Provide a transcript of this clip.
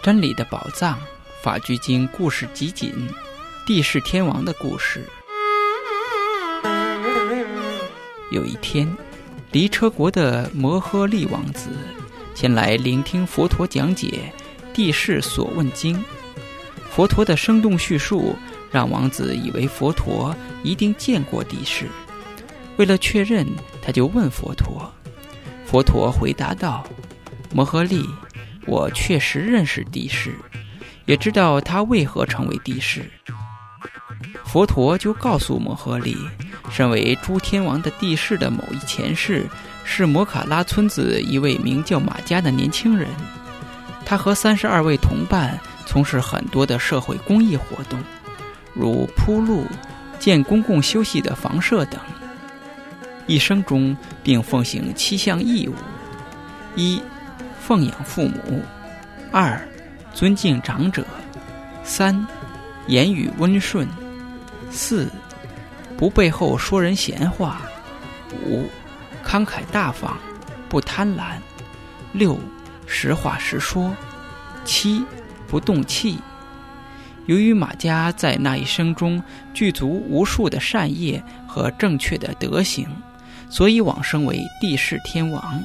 真理的宝藏，法句经故事集锦，地释天王的故事。有一天，离车国的摩诃利王子前来聆听佛陀讲解《地释所问经》。佛陀的生动叙述让王子以为佛陀一定见过地释。为了确认，他就问佛陀。佛陀回答道：“摩诃利。”我确实认识帝释，也知道他为何成为帝释。佛陀就告诉摩诃利，身为诸天王的帝释的某一前世，是摩卡拉村子一位名叫马家的年轻人。他和三十二位同伴从事很多的社会公益活动，如铺路、建公共休息的房舍等。一生中并奉行七项义务：一。奉养父母，二，尊敬长者，三，言语温顺，四，不背后说人闲话，五，慷慨大方，不贪婪，六，实话实说，七，不动气。由于马家在那一生中具足无数的善业和正确的德行，所以往生为帝释天王。